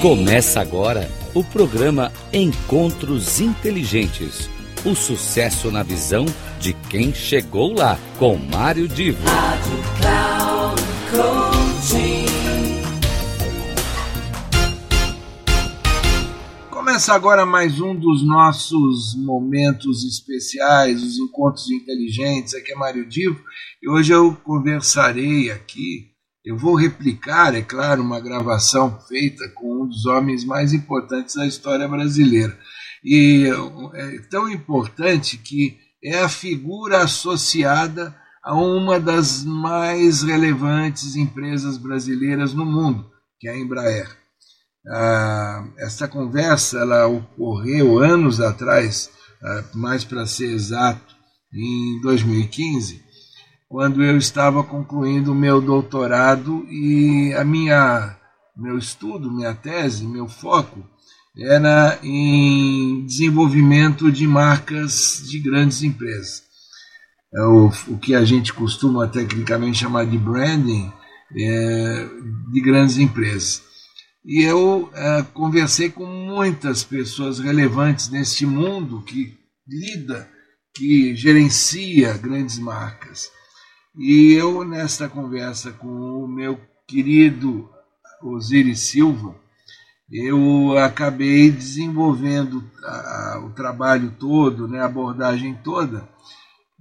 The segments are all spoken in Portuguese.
Começa agora o programa Encontros Inteligentes. O sucesso na visão de quem chegou lá, com Mário Divo. Rádio Cloud Começa agora mais um dos nossos momentos especiais, os encontros inteligentes. Aqui é Mário Divo e hoje eu conversarei aqui eu vou replicar, é claro, uma gravação feita com um dos homens mais importantes da história brasileira. E é tão importante que é a figura associada a uma das mais relevantes empresas brasileiras no mundo, que é a Embraer. Ah, esta conversa ela ocorreu anos atrás, ah, mais para ser exato, em 2015, quando eu estava concluindo o meu doutorado e a minha meu estudo, minha tese, meu foco era em desenvolvimento de marcas de grandes empresas. O, o que a gente costuma tecnicamente chamar de branding é, de grandes empresas. E eu é, conversei com muitas pessoas relevantes neste mundo que lida, que gerencia grandes marcas. E eu, nesta conversa com o meu querido Osiris Silva, eu acabei desenvolvendo a, o trabalho todo, né, a abordagem toda,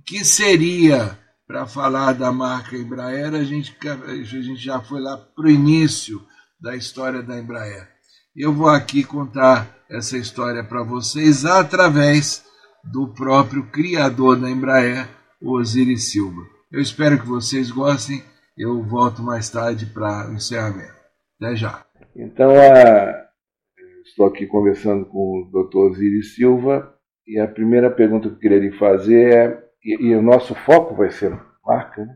que seria, para falar da marca Embraer, a gente, a gente já foi lá para o início da história da Embraer. Eu vou aqui contar essa história para vocês através do próprio criador da Embraer, Osiris Silva. Eu espero que vocês gostem. Eu volto mais tarde para o encerramento. Até já. Então, a... estou aqui conversando com o Dr. Osiris Silva e a primeira pergunta que eu queria lhe fazer é, e, e o nosso foco vai ser marca, né?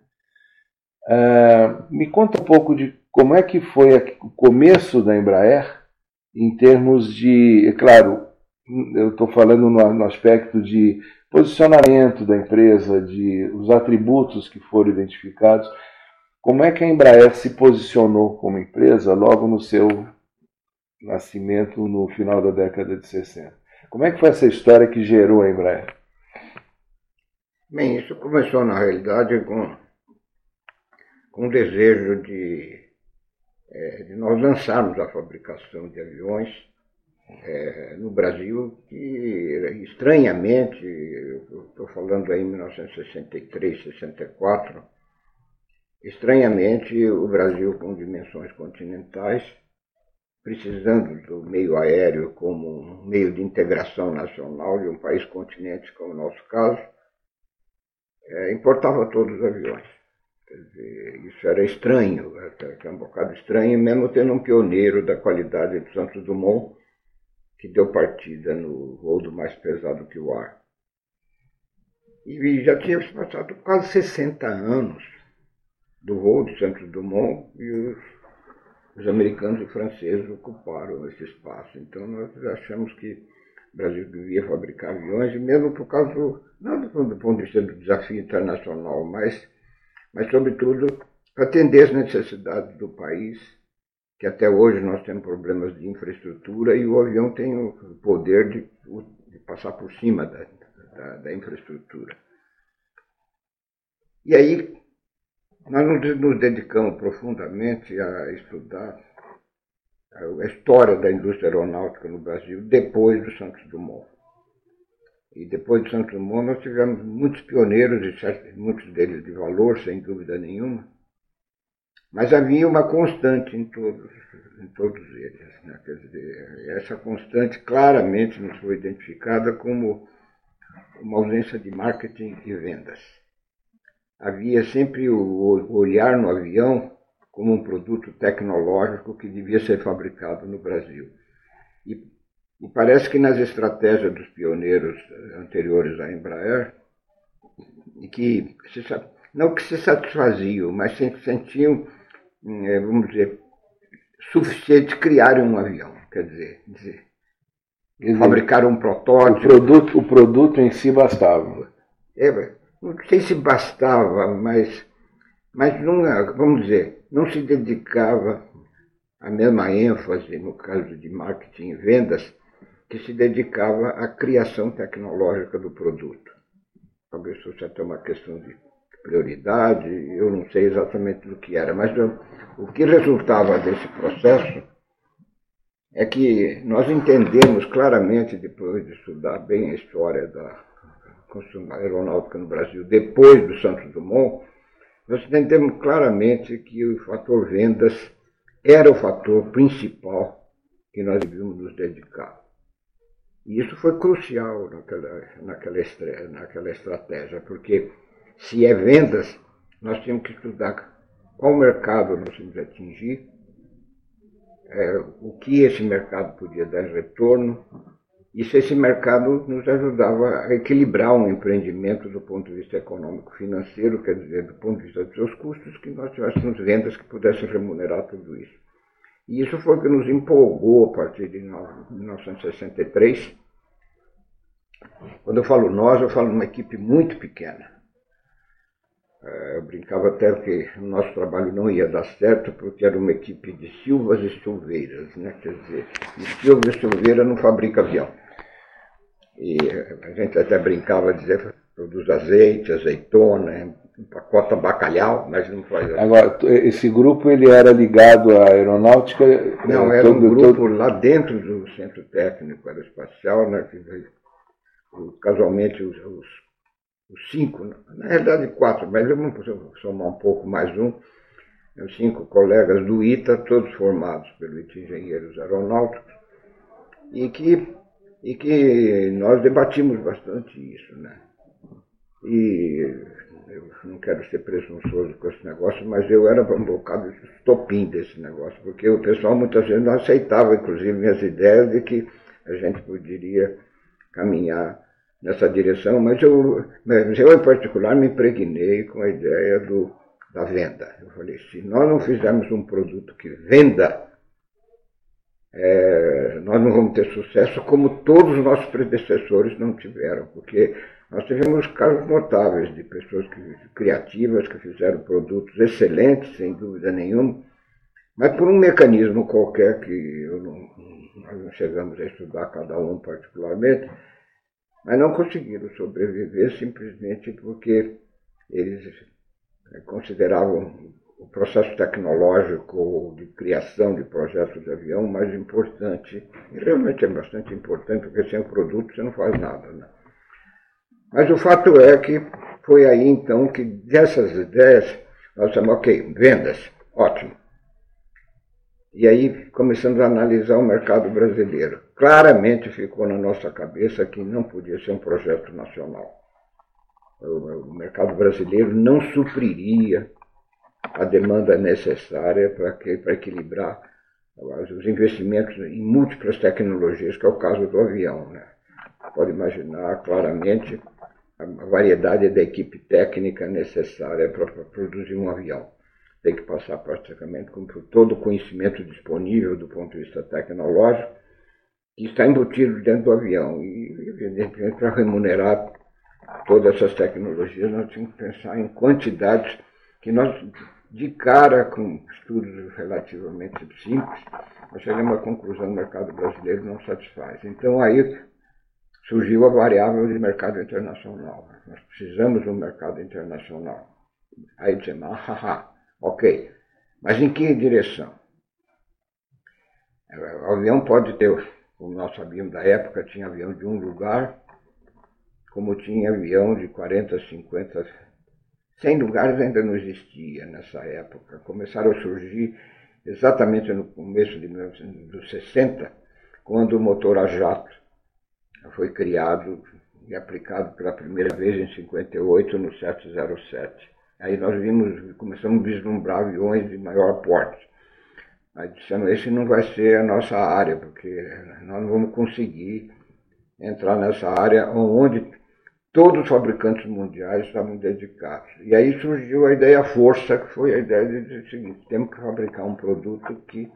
Uh, me conta um pouco de como é que foi o começo da Embraer em termos de, é claro, eu estou falando no, no aspecto de posicionamento da empresa, de os atributos que foram identificados. Como é que a Embraer se posicionou como empresa logo no seu nascimento no final da década de 60? Como é que foi essa história que gerou a Embraer? Bem, isso começou na realidade com, com o desejo de, é, de nós lançarmos a fabricação de aviões é, no Brasil que, estranhamente, estou falando aí em 1963, 64, estranhamente o Brasil com dimensões continentais, precisando do meio aéreo como um meio de integração nacional de um país continente como o nosso caso, é, importava todos os aviões. Isso era estranho, era um bocado estranho, mesmo tendo um pioneiro da qualidade de Santos Dumont, que deu partida no voo do mais pesado que o ar. E já tinha passado quase 60 anos do de Santos Dumont e os, os americanos e franceses ocuparam esse espaço. Então nós achamos que o Brasil devia fabricar aviões, mesmo por causa do, não do, ponto de vista do desafio internacional, mas, mas sobretudo para atender as necessidades do país que até hoje nós temos problemas de infraestrutura e o avião tem o poder de, de passar por cima da, da, da, infraestrutura. E aí nós nos dedicamos profundamente a estudar a história da indústria aeronáutica no Brasil depois do Santos Dumont. E depois do Santos Dumont nós tivemos muitos pioneiros, e muitos deles de valor, sem dúvida nenhuma, mas havia uma constante em todos, em todos eles. Né? Quer dizer, essa constante claramente nos foi identificada como uma ausência de marketing e vendas. Havia sempre o olhar no avião como um produto tecnológico que devia ser fabricado no Brasil. E, e parece que nas estratégias dos pioneiros anteriores à Embraer, que se, não que se satisfaziam, mas sentiam vamos dizer, suficiente criar um avião, quer dizer, dizer fabricar um protótipo. O produto, o produto em si bastava. É, não sei se bastava, mas, mas não, vamos dizer, não se dedicava a mesma ênfase no caso de marketing e vendas que se dedicava à criação tecnológica do produto. Talvez fosse até uma questão de prioridade, eu não sei exatamente do que era, mas o que resultava desse processo é que nós entendemos claramente, depois de estudar bem a história da construção aeronáutica no Brasil, depois do Santos Dumont, nós entendemos claramente que o fator vendas era o fator principal que nós devíamos nos dedicar. E isso foi crucial naquela, naquela, naquela estratégia, porque se é vendas, nós tínhamos que estudar qual mercado nós tínhamos atingir, é, o que esse mercado podia dar retorno, e se esse mercado nos ajudava a equilibrar um empreendimento do ponto de vista econômico-financeiro, quer dizer, do ponto de vista dos seus custos, que nós tivéssemos vendas que pudessem remunerar tudo isso. E isso foi o que nos empolgou a partir de 1963. Quando eu falo nós, eu falo numa equipe muito pequena. É, eu brincava até que o nosso trabalho não ia dar certo porque era uma equipe de Silvas e Silveiras, né? Quer dizer, e Silva e Silveira não fabrica avião. E a gente até brincava dizer produz azeite, azeitona, empacota bacalhau, mas não faz assim. Agora, esse grupo ele era ligado à aeronáutica? Não, era todo, um grupo todo... lá dentro do Centro Técnico Aeroespacial, né, que, casualmente os os cinco, na realidade quatro, mas vou somar um pouco mais um, os cinco colegas do ITA, todos formados pelo ITA Engenheiros Aeronáuticos, e que, e que nós debatimos bastante isso, né? E eu não quero ser presunçoso com esse negócio, mas eu era um bocado estopim desse negócio, porque o pessoal muitas vezes não aceitava, inclusive, minhas ideias de que a gente poderia caminhar nessa direção, mas eu, mas eu em particular me impregnei com a ideia do, da venda. Eu falei, se nós não fizermos um produto que venda, é, nós não vamos ter sucesso como todos os nossos predecessores não tiveram, porque nós tivemos casos notáveis de pessoas que, criativas que fizeram produtos excelentes, sem dúvida nenhuma, mas por um mecanismo qualquer que não, nós não chegamos a estudar cada um particularmente, mas não conseguiram sobreviver simplesmente porque eles eh, consideravam o processo tecnológico de criação de projetos de avião mais importante, e realmente é bastante importante, porque sem o produto você não faz nada. Né? Mas o fato é que foi aí então que dessas ideias nós chamamos, ok, vendas, ótimo. E aí começamos a analisar o mercado brasileiro. Claramente ficou na nossa cabeça que não podia ser um projeto nacional. O mercado brasileiro não supriria a demanda necessária para equilibrar os investimentos em múltiplas tecnologias, que é o caso do avião. Né? Pode imaginar claramente a variedade da equipe técnica necessária para produzir um avião tem que passar praticamente por todo o conhecimento disponível do ponto de vista tecnológico que está embutido dentro do avião. E, evidentemente, para remunerar todas essas tecnologias, nós temos que pensar em quantidades que nós, de cara, com estudos relativamente simples, nós chegamos à conclusão que o mercado brasileiro não satisfaz. Então, aí surgiu a variável de mercado internacional. Nós precisamos de um mercado internacional. Aí dizemos, ah, haha, Ok. Mas em que direção? O avião pode ter, como nós sabíamos da época, tinha avião de um lugar, como tinha avião de 40, 50, 100 lugares ainda não existia nessa época. Começaram a surgir exatamente no começo de 1960, quando o motor a jato foi criado e aplicado pela primeira vez em 58 no 707. Aí nós vimos, começamos a vislumbrar aviões de maior porte. Aí dissemos, esse não vai ser a nossa área, porque nós não vamos conseguir entrar nessa área onde todos os fabricantes mundiais estavam dedicados. E aí surgiu a ideia força, que foi a ideia de dizer o seguinte, temos que fabricar um produto que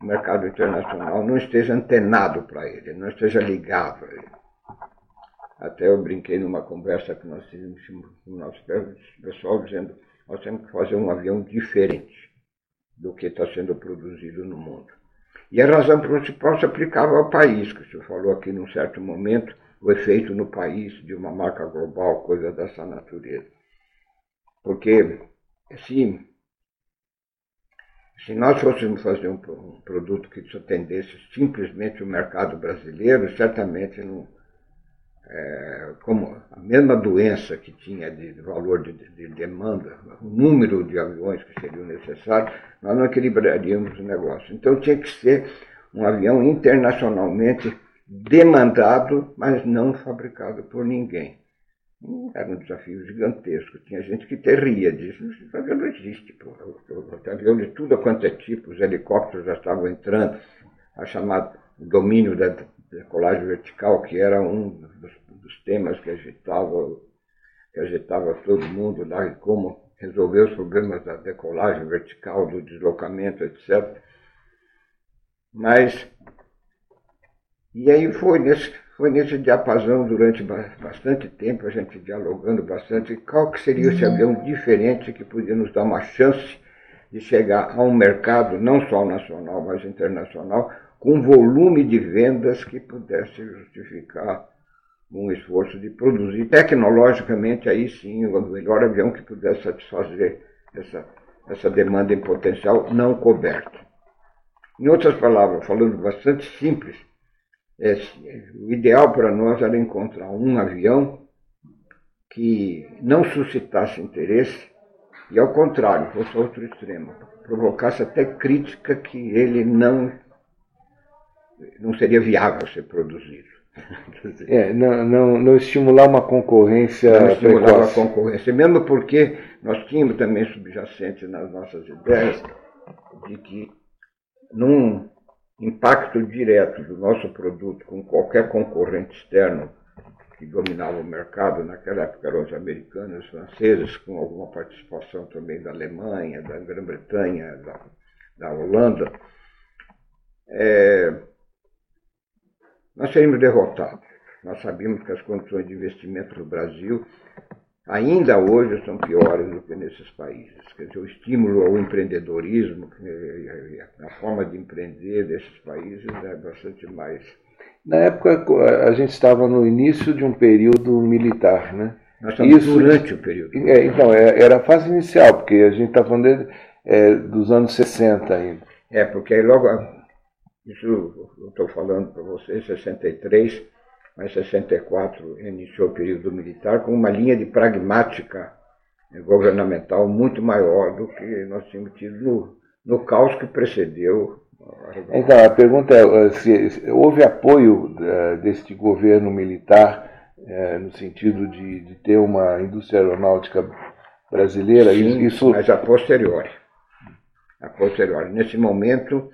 o mercado internacional não esteja antenado para ele, não esteja ligado a ele. Até eu brinquei numa conversa que nós tivemos com o nosso pessoal, dizendo nós temos que fazer um avião diferente. Do que está sendo produzido no mundo. E a razão principal se aplicava ao país, que senhor falou aqui num certo momento, o efeito no país de uma marca global, coisa dessa natureza. Porque se, se nós fôssemos fazer um, um produto que atendesse simplesmente o mercado brasileiro, certamente não, é, como a mesma doença que tinha de valor de, de, demanda, o número de aviões que seriam necessários, nós não equilibraríamos o negócio. Então tinha que ser um avião internacionalmente demandado, mas não fabricado por ninguém. Era um desafio gigantesco. Tinha gente que terria disso. Esse avião não existe. Pô. Avião de tudo quanto é tipo, os helicópteros já estavam entrando, a chamada domínio da decolagem vertical, que era um dos, dos temas que agitava, que agitava todo mundo lá, e como resolver os problemas da decolagem vertical, do deslocamento, etc. Mas e aí foi nesse, foi nesse diapasão durante bastante tempo, a gente dialogando bastante, qual que seria esse avião diferente que podia nos dar uma chance de chegar a um mercado, não só nacional, mas internacional, com volume de vendas que pudesse justificar um esforço de produzir tecnologicamente, aí sim, o melhor avião que pudesse satisfazer essa, essa demanda em potencial não coberta. Em outras palavras, falando bastante simples, é, o ideal para nós era encontrar um avião que não suscitasse interesse e, ao contrário, fosse outro extremo, provocasse até crítica que ele não, não seria viável ser produzido. É, não, não, não, estimular uma concorrência. Não estimular uma concorrência, mesmo porque nós tínhamos também subjacente nas nossas ideias de que num impacto direto do nosso produto com qualquer concorrente externo que dominava o mercado, naquela época eram os americanos, os franceses, com alguma participação também da Alemanha, da Grã-Bretanha, da, da, Holanda, é, nós seríamos derrotados. Nós sabíamos que as condições de investimento no Brasil ainda hoje são piores do que nesses países. Quer dizer, o estímulo ao empreendedorismo, a forma de empreender desses países é bastante mais. Na época, a gente estava no início de um período militar, né? Nós Isso, durante o período. É, então, é, era a fase inicial, porque a gente está falando de, é, dos anos 60 ainda. É, porque aí logo. Isso eu estou falando para vocês, 63 mas 64 iniciou o período militar com uma linha de pragmática governamental muito maior do que nós tínhamos tido no, no caos que precedeu. A então, a pergunta é se houve apoio uh, deste governo militar no sentido de, de, ter uma indústria aeronáutica brasileira? Sim, Isso... mas a posteriori. A posteriori. Nesse momento,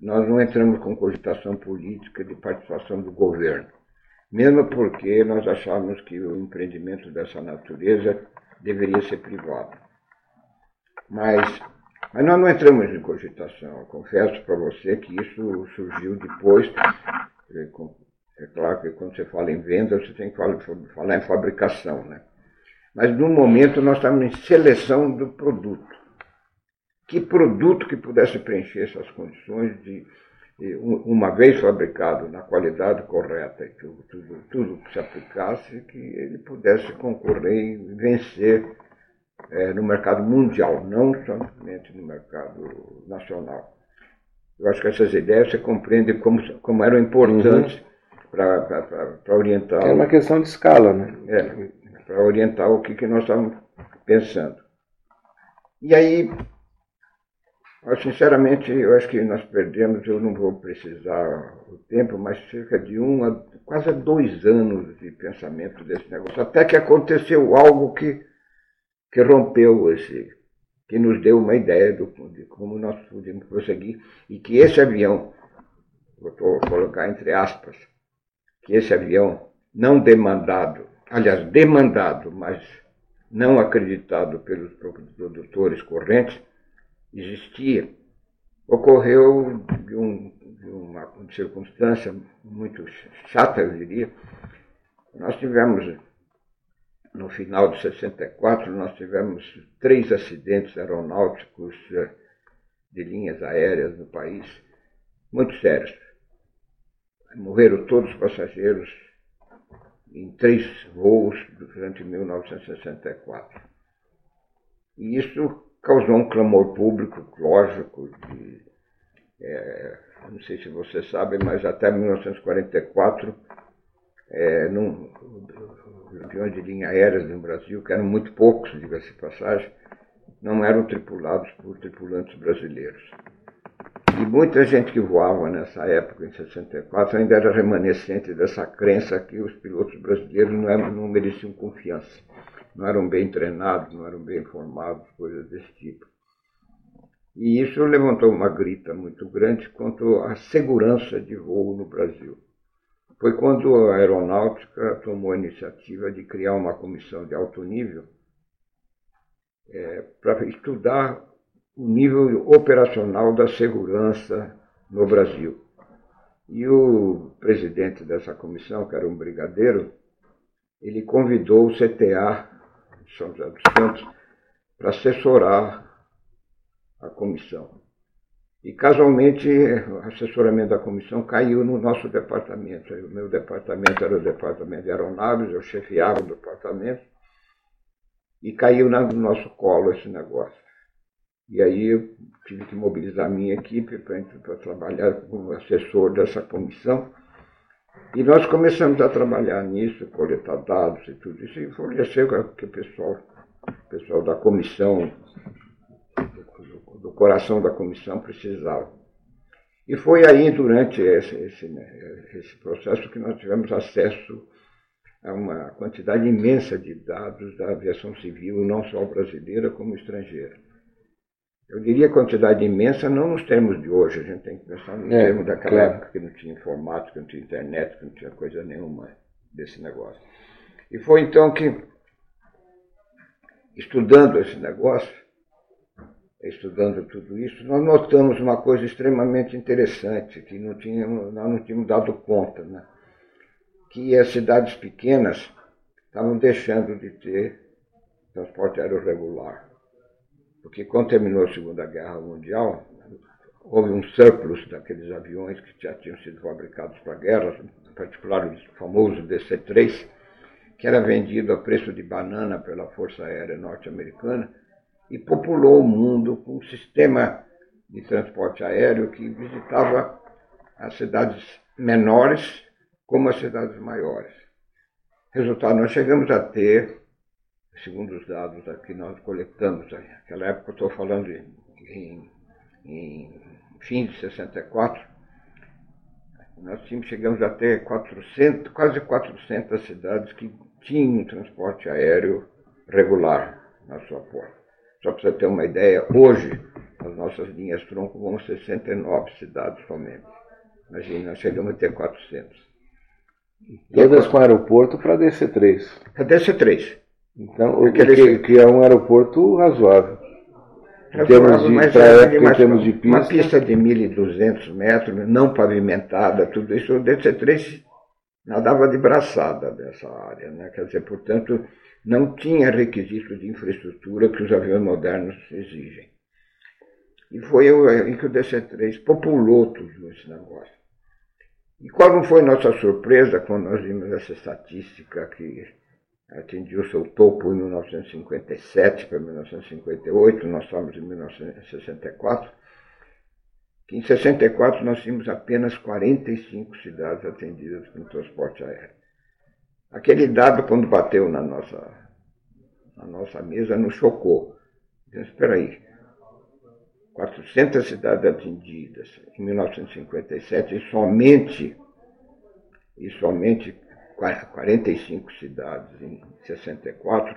nós não entramos com cogitação política de participação do governo mesmo porque nós achávamos que o empreendimento dessa natureza deveria ser privado. Mas, mas nós não entramos em cogitação. Confesso para você que isso surgiu depois. É claro que quando você fala em venda, você tem que falar, em fabricação. Né? Mas no momento nós estamos em seleção do produto. Que produto que pudesse preencher essas condições de uma vez fabricado na qualidade correta e tudo, tudo, tudo que se aplicasse, que ele pudesse concorrer e vencer é, no mercado mundial, não somente no mercado nacional. Eu acho que essas ideias você compreende como, como eram importantes uhum. para orientar. É uma questão de escala, né? É, para orientar o que, que nós estamos pensando. E aí, sinceramente, eu acho que nós perdemos, eu não vou precisar o tempo, mas cerca de um a quase dois anos de pensamento desse negócio, até que aconteceu algo que, que rompeu esse, que nos deu uma ideia do, de como nós podemos prosseguir, e que esse avião, vou colocar entre aspas, que esse avião não demandado, aliás, demandado, mas não acreditado pelos produtores correntes, existia, ocorreu de, um, de uma circunstância muito chata, eu diria. Nós tivemos, no final de 64, nós tivemos três acidentes aeronáuticos eh, de linhas aéreas no país, muito sérios. Morreram todos os passageiros em três voos durante 1964. E isso causou um clamor público, lógico, de, é, não sei se você sabe, mas até 1944, é, num, aviões de linha aérea no Brasil, que eram muito poucos, diga-se passagem, não eram tripulados por tripulantes brasileiros. E muita gente que voava nessa época, em 64, ainda era remanescente dessa crença que os pilotos brasileiros não, não mereciam confiança. Não eram bem treinados, não eram bem formados, coisas desse tipo. E isso levantou uma grita muito grande quanto à segurança de voo no Brasil. Foi quando a aeronáutica tomou a iniciativa de criar uma comissão de alto nível é, para estudar o nível operacional da segurança no Brasil. E o presidente dessa comissão, que era um brigadeiro, ele convidou o CTA São José dos Campos para assessorar a comissão. E casualmente o assessoramento da comissão caiu no nosso departamento. O meu departamento era o departamento de aeronaves, eu chefiava o departamento, e caiu no nosso colo esse negócio. E aí eu tive que mobilizar a minha equipe para trabalhar como assessor dessa comissão. E nós começamos a trabalhar nisso, coletar dados e tudo isso, e fornecer que o pessoal, o pessoal da comissão, do, do coração da comissão precisava. E foi aí, durante esse, esse, esse processo, que nós tivemos acesso a uma quantidade imensa de dados da aviação civil, não só brasileira como estrangeira. Eu diria quantidade imensa, não nos termos de hoje, a gente tem que pensar no é, termo daquela claro. época que não tinha informática, não tinha internet, que não tinha coisa nenhuma desse negócio. E foi então que, estudando esse negócio, estudando tudo isso, nós notamos uma coisa extremamente interessante, que não tínhamos, nós não tínhamos dado conta, né? que as cidades pequenas estavam deixando de ter transporte aéreo regular. Porque quando terminou a Segunda Guerra Mundial, houve um surplus daqueles aviões que já tinham sido fabricados para a guerra, em particular o famoso DC-3, que era vendido a preço de banana pela Força Aérea Norte-Americana, e populou o mundo com um sistema de transporte aéreo que visitava as cidades menores como as cidades maiores. Resultado, nós chegamos a ter segundo os dados que nós coletamos, naquela época eu estou falando em, em, em fim de 64, nós tínhamos, chegamos a ter 400, quase 400 cidades que tinham transporte aéreo regular na sua porta. Só para você ter uma ideia, hoje as nossas linhas tronco vão 69 cidades somente. Imagina, nós chegamos a ter 400. Todas com aeroporto para DC3. Para DC3. Então, o que, que, é um aeroporto razoável. Em termos de, mas época, em termos de pista. Uma pista de 1.200 metros, não pavimentada, tudo isso, o DC-3 nadava de braçada dessa área. Né? Quer dizer, portanto, não tinha requisitos de infraestrutura que os aviões modernos exigem. E foi aí que o DC-3 populou tudo esse negócio. E qual não foi nossa surpresa quando nós vimos essa estatística que atingiu seu topo em 1957 para 1958, nós estamos em 1964, que em 64 nós tínhamos apenas 45 cidades atendidas com transporte aéreo. Aquele dado, quando bateu na nossa, na nossa mesa, nos chocou. Então, espera aí, 400 cidades atendidas em 1957 e somente, e somente 45 cidades em 64,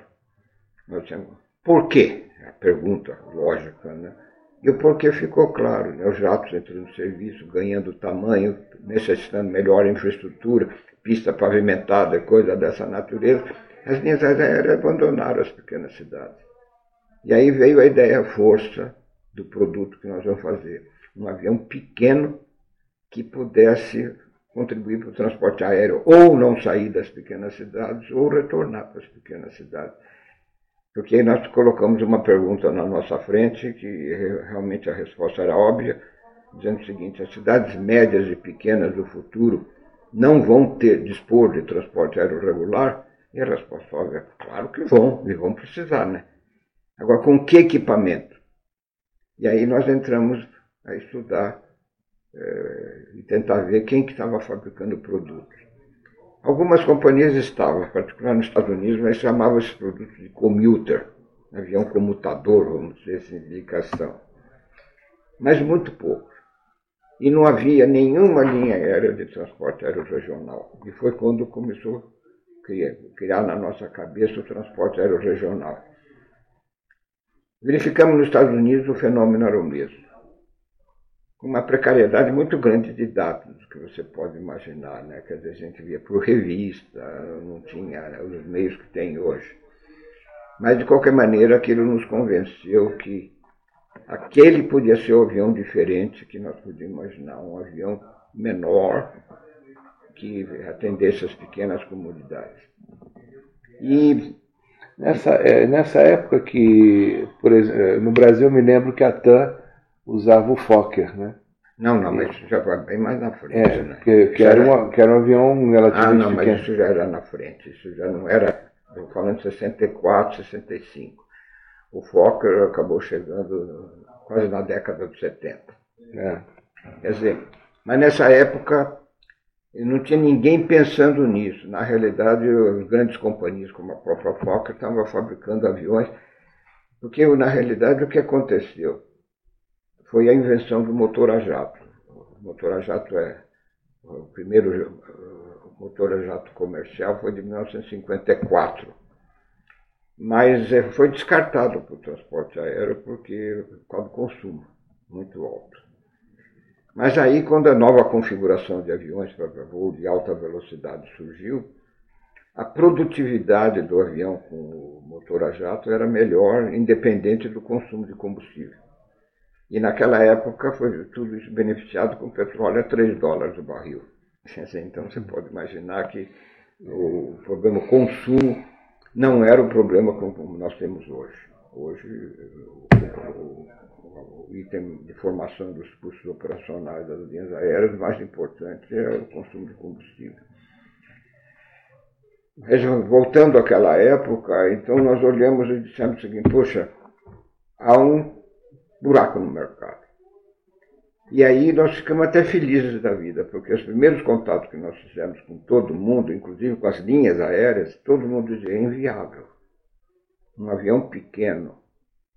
nós tínhamos. Por quê? A pergunta lógica, né? E o porquê ficou claro, né? Os jatos entrando no serviço, ganhando tamanho, necessitando melhor infraestrutura, pista pavimentada, coisa dessa natureza, as linhas aéreas abandonaram as pequenas cidades. E aí veio a ideia força do produto que nós vamos fazer. Um avião pequeno que pudesse contribuir para o transporte aéreo, ou não sair das pequenas cidades, ou retornar para as pequenas cidades. Porque nós colocamos uma pergunta na nossa frente, que realmente a resposta era óbvia, dizendo o seguinte: as cidades médias e pequenas do futuro não vão ter dispor de transporte aéreo regular? E a resposta óbvia claro que vão, e vão precisar, né? Agora, com que equipamento? E aí nós entramos a estudar é, e tentar ver quem que estava fabricando produtos. Algumas companhias estavam, particularmente nos Estados Unidos, mas chamavam esses produtos de commuter, avião comutador, vamos dizer assim, indicação. Mas muito pouco. E não havia nenhuma linha aérea de transporte aéreo regional. E foi quando começou a criar, criar na nossa cabeça o transporte aéreo regional. Verificamos nos Estados Unidos o fenômeno era o mesmo uma precariedade muito grande de dados que você pode imaginar, né? Quer dizer, a gente via por revista, não tinha né, os meios que tem hoje. Mas, de qualquer maneira, aquilo nos convenceu que aquele podia ser um avião diferente que nós podíamos imaginar, um avião menor que atendesse as pequenas comunidades. E nessa, é, nessa época que, por exemplo, no Brasil eu me lembro que a TAM usava o Fokker, né? Não, não, mas isso já vai bem mais na frente, é, né? Que, que, era, uma, que era um avião relativamente Ah, não, pequeno. mas isso já era na frente, isso já não era, estou falando de 64, 65. O Fokker acabou chegando quase na década de 70. É. Quer dizer, mas nessa época não tinha ninguém pensando nisso. Na realidade, as grandes companhias como a própria Fokker estavam fabricando aviões, porque na realidade o que aconteceu? Foi a invenção do motor a jato. O motor a jato é o primeiro motor a jato comercial foi de 1954, mas é, foi descartado para o transporte aéreo porque por causa do consumo muito alto. Mas aí, quando a nova configuração de aviões para voo de alta velocidade surgiu, a produtividade do avião com o motor a jato era melhor, independente do consumo de combustível. E naquela época foi tudo isso beneficiado com petróleo a 3 dólares o barril. Então você pode imaginar que o problema consumo não era o problema como nós temos hoje. Hoje, o, o, o item de formação dos custos operacionais das linhas aéreas, mais importante é o consumo de combustível. Voltando àquela época, então nós olhamos e dissemos o seguinte: poxa, há um buraco no mercado. E aí nós ficamos até felizes da vida, porque os primeiros contatos que nós fizemos com todo mundo, inclusive com as linhas aéreas, todo mundo dizia é inviável. Um avião pequeno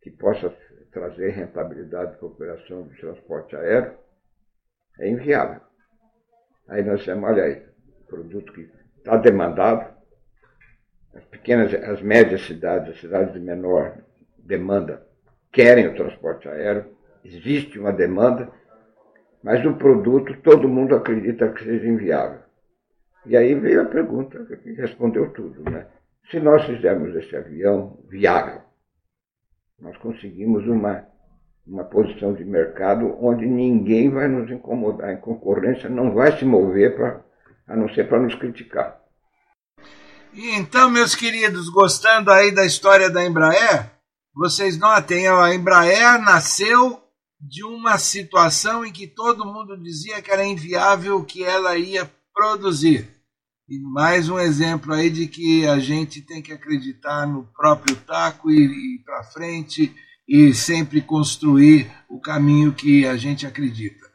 que possa trazer rentabilidade para a operação de transporte aéreo é inviável. Aí nós dissemos, olha aí, produto que está demandado, as pequenas, as médias cidades, as cidades de menor demanda querem o transporte aéreo, existe uma demanda, mas o produto todo mundo acredita que seja inviável. E aí veio a pergunta que respondeu tudo, né? Se nós fizermos esse avião viável, nós conseguimos uma, uma posição de mercado onde ninguém vai nos incomodar, em concorrência não vai se mover pra, a não ser para nos criticar. Então, meus queridos, gostando aí da história da Embraer, vocês notem, a Embraer nasceu de uma situação em que todo mundo dizia que era inviável o que ela ia produzir. E mais um exemplo aí de que a gente tem que acreditar no próprio taco e ir para frente e sempre construir o caminho que a gente acredita.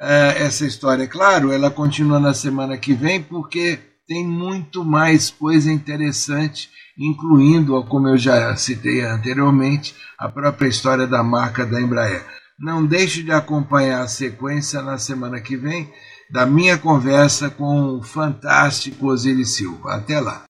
Essa história, é claro, ela continua na semana que vem porque tem muito mais coisa interessante incluindo, como eu já citei anteriormente, a própria história da marca da Embraer. Não deixe de acompanhar a sequência na semana que vem da minha conversa com o fantástico Osiris Silva. Até lá.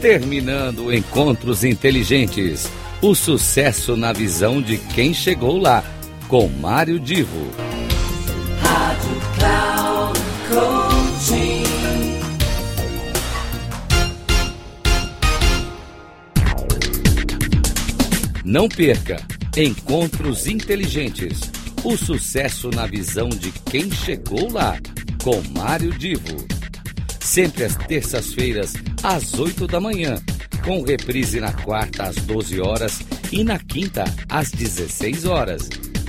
Terminando Encontros Inteligentes. O sucesso na visão de quem chegou lá, com Mário Divo. Não perca Encontros Inteligentes. O sucesso na visão de quem chegou lá. com Mário Divo. Sempre às terças-feiras, às 8 da manhã, com reprise na quarta às 12 horas e na quinta às 16 horas,